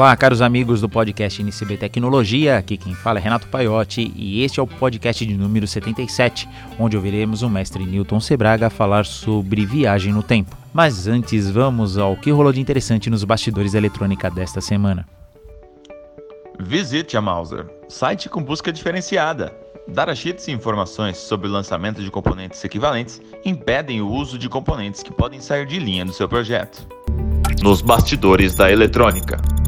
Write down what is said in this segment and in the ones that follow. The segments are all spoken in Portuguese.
Olá, caros amigos do podcast NCB Tecnologia. Aqui quem fala é Renato Paiotti e este é o podcast de número 77, onde ouviremos o mestre Newton Sebraga falar sobre viagem no tempo. Mas antes, vamos ao que rolou de interessante nos bastidores da eletrônica desta semana. Visite a Mauser, site com busca diferenciada. Datasheets e informações sobre o lançamento de componentes equivalentes impedem o uso de componentes que podem sair de linha do seu projeto. Nos bastidores da eletrônica.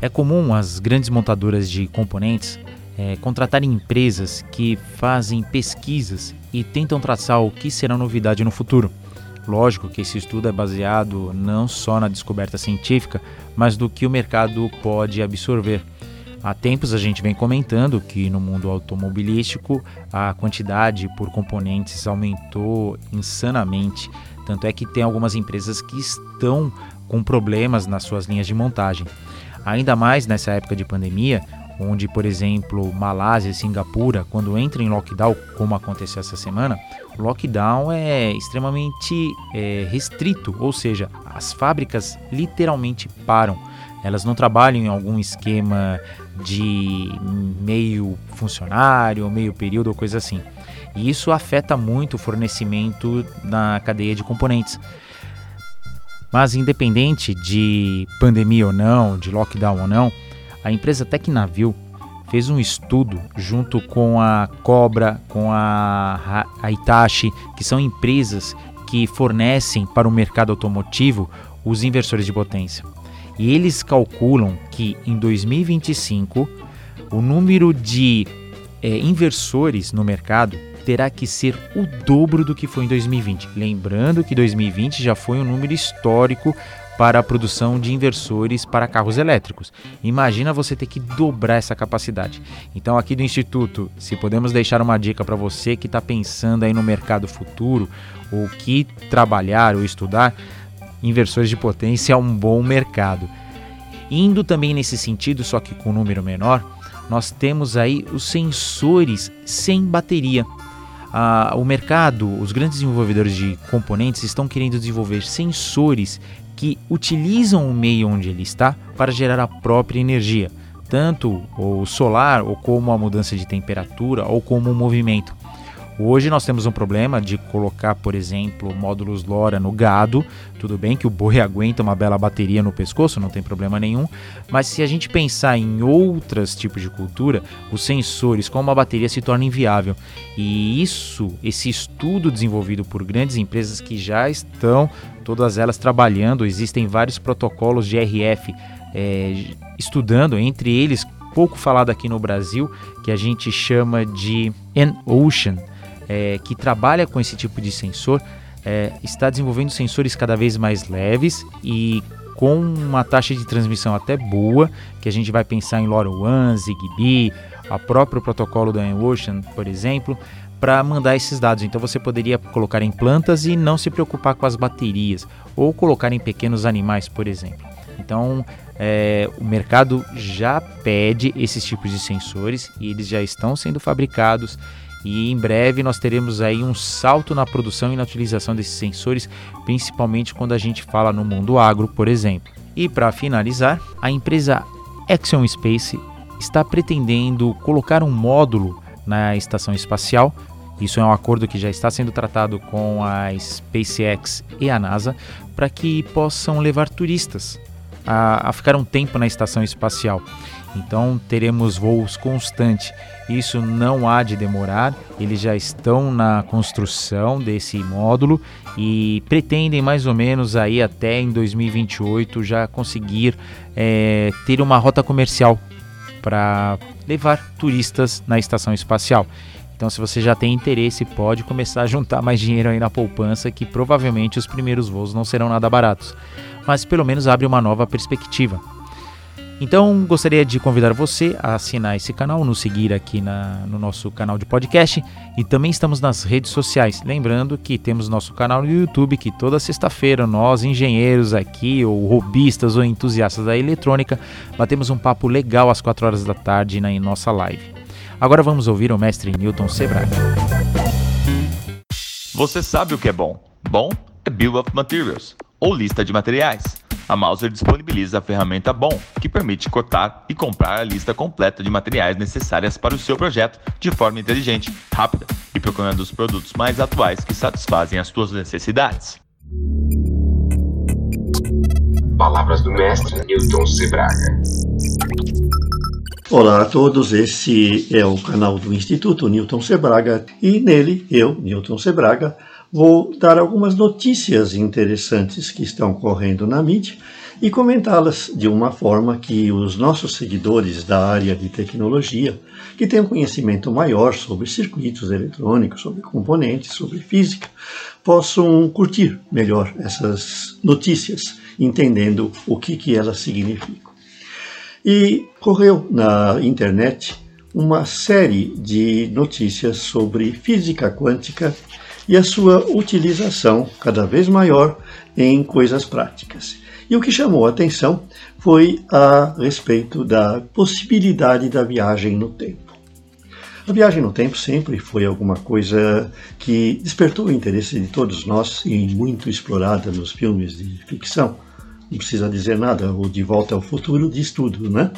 É comum as grandes montadoras de componentes é, contratarem empresas que fazem pesquisas e tentam traçar o que será novidade no futuro. Lógico que esse estudo é baseado não só na descoberta científica, mas do que o mercado pode absorver. Há tempos a gente vem comentando que no mundo automobilístico a quantidade por componentes aumentou insanamente. Tanto é que tem algumas empresas que estão com problemas nas suas linhas de montagem. Ainda mais nessa época de pandemia, onde, por exemplo, Malásia e Singapura, quando entram em lockdown, como aconteceu essa semana, o lockdown é extremamente é, restrito, ou seja, as fábricas literalmente param. Elas não trabalham em algum esquema de meio funcionário, meio período ou coisa assim. E isso afeta muito o fornecimento na cadeia de componentes. Mas independente de pandemia ou não, de lockdown ou não, a empresa Tecnavil fez um estudo junto com a Cobra, com a, a Itachi, que são empresas que fornecem para o mercado automotivo os inversores de potência. E eles calculam que em 2025 o número de é, inversores no mercado terá que ser o dobro do que foi em 2020. Lembrando que 2020 já foi um número histórico para a produção de inversores para carros elétricos. Imagina você ter que dobrar essa capacidade. Então, aqui do Instituto, se podemos deixar uma dica para você que está pensando aí no mercado futuro, ou que trabalhar ou estudar, inversores de potência é um bom mercado. Indo também nesse sentido, só que com um número menor, nós temos aí os sensores sem bateria ah, o mercado, os grandes desenvolvedores de componentes estão querendo desenvolver sensores que utilizam o meio onde ele está para gerar a própria energia, tanto o solar ou como a mudança de temperatura ou como o movimento. Hoje nós temos um problema de colocar, por exemplo, módulos LoRa no gado. Tudo bem que o boi aguenta uma bela bateria no pescoço, não tem problema nenhum. Mas se a gente pensar em outros tipos de cultura, os sensores com uma bateria se torna inviável. E isso, esse estudo desenvolvido por grandes empresas que já estão, todas elas trabalhando, existem vários protocolos de RF é, estudando, entre eles pouco falado aqui no Brasil, que a gente chama de N-Ocean é, que trabalha com esse tipo de sensor é, está desenvolvendo sensores cada vez mais leves e com uma taxa de transmissão até boa, que a gente vai pensar em LoRaWAN, ZigBee, a próprio protocolo da Ocean, por exemplo, para mandar esses dados. Então você poderia colocar em plantas e não se preocupar com as baterias, ou colocar em pequenos animais, por exemplo. Então é, o mercado já pede esses tipos de sensores e eles já estão sendo fabricados e em breve nós teremos aí um salto na produção e na utilização desses sensores, principalmente quando a gente fala no mundo agro, por exemplo. E para finalizar, a empresa Axion Space está pretendendo colocar um módulo na estação espacial. Isso é um acordo que já está sendo tratado com a SpaceX e a NASA para que possam levar turistas a, a ficar um tempo na estação espacial. Então teremos voos constantes. Isso não há de demorar, eles já estão na construção desse módulo e pretendem mais ou menos aí até em 2028 já conseguir é, ter uma rota comercial para levar turistas na estação espacial. Então, se você já tem interesse, pode começar a juntar mais dinheiro aí na poupança, que provavelmente os primeiros voos não serão nada baratos, mas pelo menos abre uma nova perspectiva. Então, gostaria de convidar você a assinar esse canal, nos seguir aqui na, no nosso canal de podcast e também estamos nas redes sociais. Lembrando que temos nosso canal no YouTube, que toda sexta-feira nós, engenheiros aqui, ou robistas ou entusiastas da eletrônica, batemos um papo legal às 4 horas da tarde na nossa live. Agora vamos ouvir o mestre Newton Sebraga. Você sabe o que é bom? Bom é Bill of Materials, ou lista de materiais A Mauser disponibiliza a ferramenta BOM, que permite cotar e comprar a lista completa de materiais necessárias para o seu projeto de forma inteligente, rápida e procurando os produtos mais atuais que satisfazem as suas necessidades. Palavras do mestre Newton Sebraga. Olá a todos, esse é o canal do Instituto Newton Sebraga e nele eu, Newton Sebraga, vou dar algumas notícias interessantes que estão correndo na mídia e comentá-las de uma forma que os nossos seguidores da área de tecnologia, que têm um conhecimento maior sobre circuitos eletrônicos, sobre componentes, sobre física, possam curtir melhor essas notícias, entendendo o que, que elas significam. E correu na internet uma série de notícias sobre física quântica e a sua utilização cada vez maior em coisas práticas. E o que chamou a atenção foi a respeito da possibilidade da viagem no tempo. A viagem no tempo sempre foi alguma coisa que despertou o interesse de todos nós e muito explorada nos filmes de ficção. Não precisa dizer nada, o De Volta ao Futuro diz tudo, né?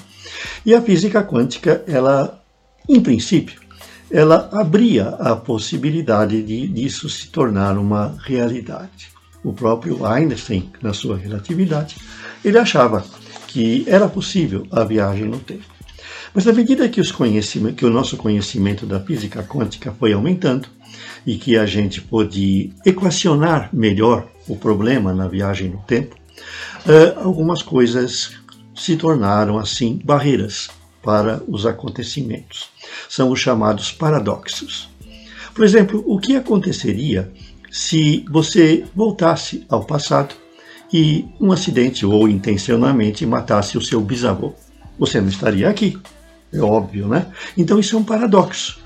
E a física quântica, ela, em princípio, ela abria a possibilidade de disso se tornar uma realidade. O próprio Einstein, na sua relatividade, ele achava que era possível a viagem no tempo. Mas à medida que, que, o nosso conhecimento da física quântica foi aumentando e que a gente pôde equacionar melhor o problema na viagem no tempo, eh, algumas coisas se tornaram assim barreiras para os acontecimentos. São os chamados paradoxos. Por exemplo, o que aconteceria se você voltasse ao passado e um acidente ou intencionalmente matasse o seu bisavô? Você não estaria aqui. É óbvio, né? Então isso é um paradoxo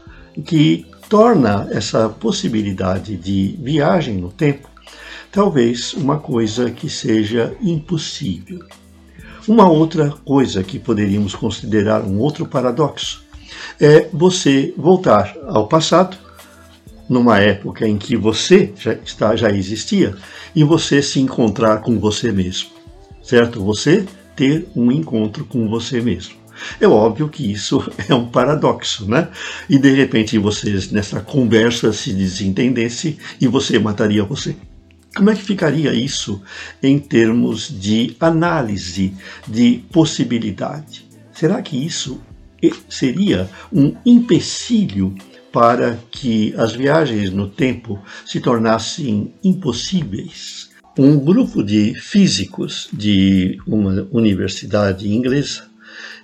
que torna essa possibilidade de viagem no tempo talvez uma coisa que seja impossível. Uma outra coisa que poderíamos considerar um outro paradoxo é você voltar ao passado, numa época em que você já, está, já existia, e você se encontrar com você mesmo, certo? Você ter um encontro com você mesmo. É óbvio que isso é um paradoxo, né? E de repente vocês nessa conversa se desentendesse e você mataria você. Como é que ficaria isso em termos de análise de possibilidade? Será que isso seria um empecilho para que as viagens no tempo se tornassem impossíveis? Um grupo de físicos de uma universidade inglesa,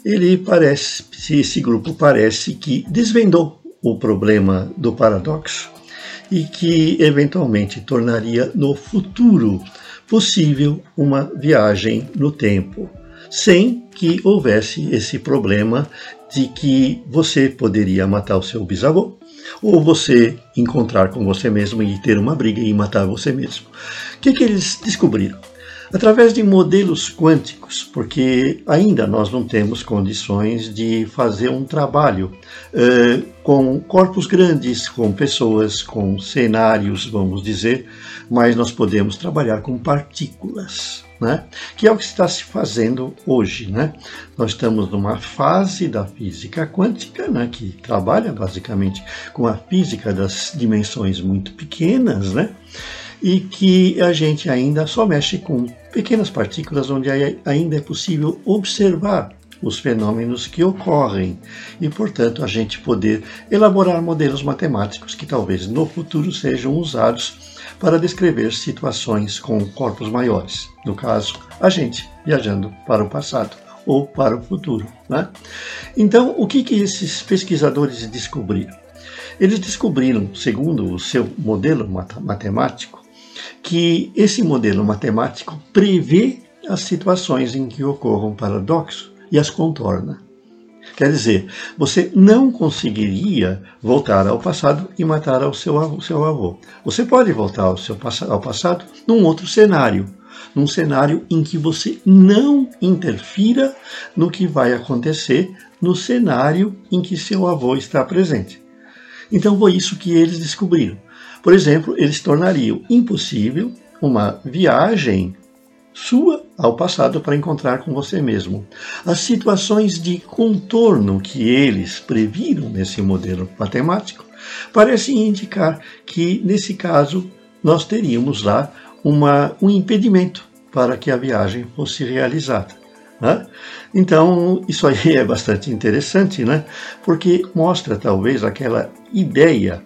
ele parece, esse grupo parece que desvendou o problema do paradoxo e que eventualmente tornaria no futuro possível uma viagem no tempo, sem que houvesse esse problema de que você poderia matar o seu bisavô ou você encontrar com você mesmo e ter uma briga e matar você mesmo. O que, que eles descobriram? Através de modelos quânticos, porque ainda nós não temos condições de fazer um trabalho uh, com corpos grandes, com pessoas, com cenários, vamos dizer, mas nós podemos trabalhar com partículas. Né? que é o que está se fazendo hoje. Né? Nós estamos numa fase da física quântica, né? que trabalha basicamente com a física das dimensões muito pequenas, né? E que a gente ainda só mexe com pequenas partículas onde ainda é possível observar os fenômenos que ocorrem e, portanto, a gente poder elaborar modelos matemáticos que talvez no futuro sejam usados para descrever situações com corpos maiores. No caso, a gente viajando para o passado ou para o futuro. Né? Então, o que, que esses pesquisadores descobriram? Eles descobriram, segundo o seu modelo matemático, que esse modelo matemático prevê as situações em que ocorram paradoxos e as contorna. Quer dizer, você não conseguiria voltar ao passado e matar o seu, avô, seu avô. Você pode voltar ao, seu, ao passado num outro cenário, num cenário em que você não interfira no que vai acontecer no cenário em que seu avô está presente. Então foi isso que eles descobriram. Por exemplo, eles tornariam impossível uma viagem sua ao passado para encontrar com você mesmo. As situações de contorno que eles previram nesse modelo matemático parecem indicar que, nesse caso, nós teríamos lá uma, um impedimento para que a viagem fosse realizada. Né? Então, isso aí é bastante interessante, né? porque mostra talvez aquela ideia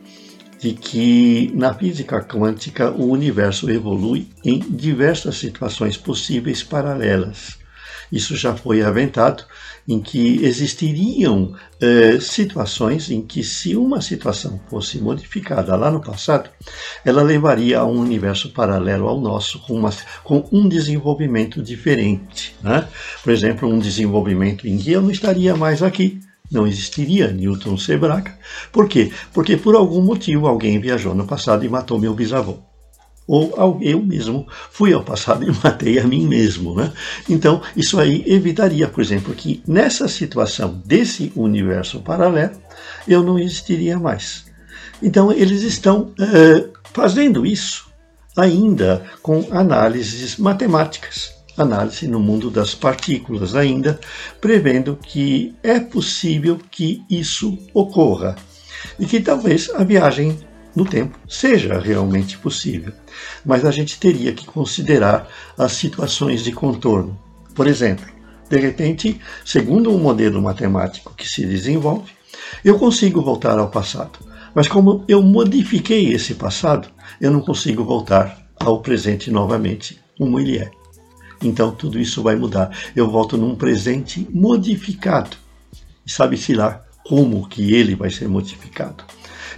de que na física quântica o universo evolui em diversas situações possíveis paralelas. Isso já foi aventado em que existiriam eh, situações em que, se uma situação fosse modificada lá no passado, ela levaria a um universo paralelo ao nosso, com, uma, com um desenvolvimento diferente. Né? Por exemplo, um desenvolvimento em que eu não estaria mais aqui, não existiria Newton Sebraca. Por quê? Porque por algum motivo alguém viajou no passado e matou meu bisavô. Ou eu mesmo fui ao passado e matei a mim mesmo. Né? Então, isso aí evitaria, por exemplo, que nessa situação desse universo paralelo, eu não existiria mais. Então, eles estão uh, fazendo isso ainda com análises matemáticas análise no mundo das partículas ainda, prevendo que é possível que isso ocorra e que talvez a viagem no tempo seja realmente possível. Mas a gente teria que considerar as situações de contorno. Por exemplo, de repente, segundo um modelo matemático que se desenvolve, eu consigo voltar ao passado. Mas como eu modifiquei esse passado, eu não consigo voltar ao presente novamente, como ele é. Então tudo isso vai mudar. Eu volto num presente modificado. E sabe-se lá como que ele vai ser modificado.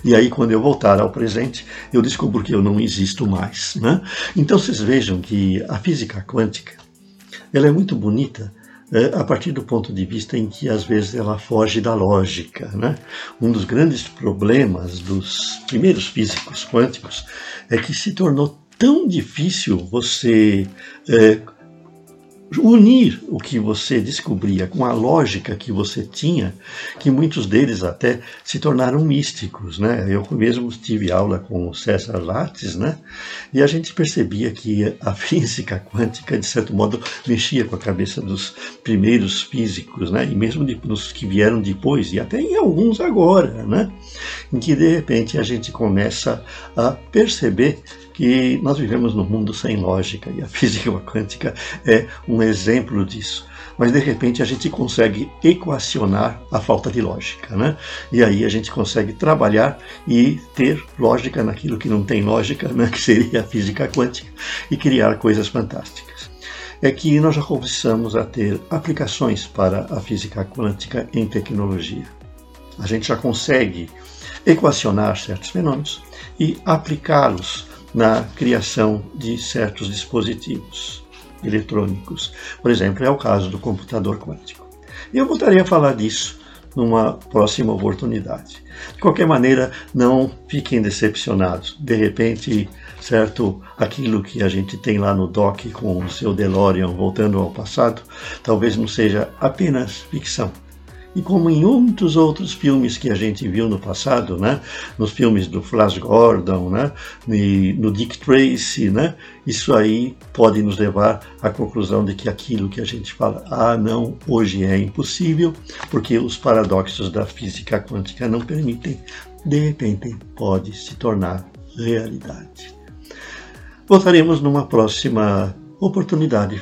E aí, quando eu voltar ao presente, eu descubro que eu não existo mais. Né? Então, vocês vejam que a física quântica ela é muito bonita é, a partir do ponto de vista em que, às vezes, ela foge da lógica. Né? Um dos grandes problemas dos primeiros físicos quânticos é que se tornou tão difícil você é, unir o que você descobria com a lógica que você tinha, que muitos deles até se tornaram místicos, né? Eu mesmo tive aula com o César Lattes, né? E a gente percebia que a física quântica, de certo modo, mexia com a cabeça dos primeiros físicos, né? E mesmo dos que vieram depois, e até em alguns agora, né? Em que de repente a gente começa a perceber que nós vivemos num mundo sem lógica e a física quântica é um exemplo disso. Mas de repente a gente consegue equacionar a falta de lógica, né? E aí a gente consegue trabalhar e ter lógica naquilo que não tem lógica, né? Que seria a física quântica e criar coisas fantásticas. É que nós já começamos a ter aplicações para a física quântica em tecnologia. A gente já consegue equacionar certos fenômenos e aplicá-los na criação de certos dispositivos eletrônicos. Por exemplo, é o caso do computador quântico. E eu voltarei a falar disso numa próxima oportunidade. De qualquer maneira, não fiquem decepcionados. De repente, certo, aquilo que a gente tem lá no dock com o seu DeLorean voltando ao passado, talvez não seja apenas ficção e como em muitos outros filmes que a gente viu no passado, né? nos filmes do Flash Gordon, né? E no Dick Tracy, né? isso aí pode nos levar à conclusão de que aquilo que a gente fala, ah, não, hoje é impossível, porque os paradoxos da física quântica não permitem, de repente pode se tornar realidade. Voltaremos numa próxima oportunidade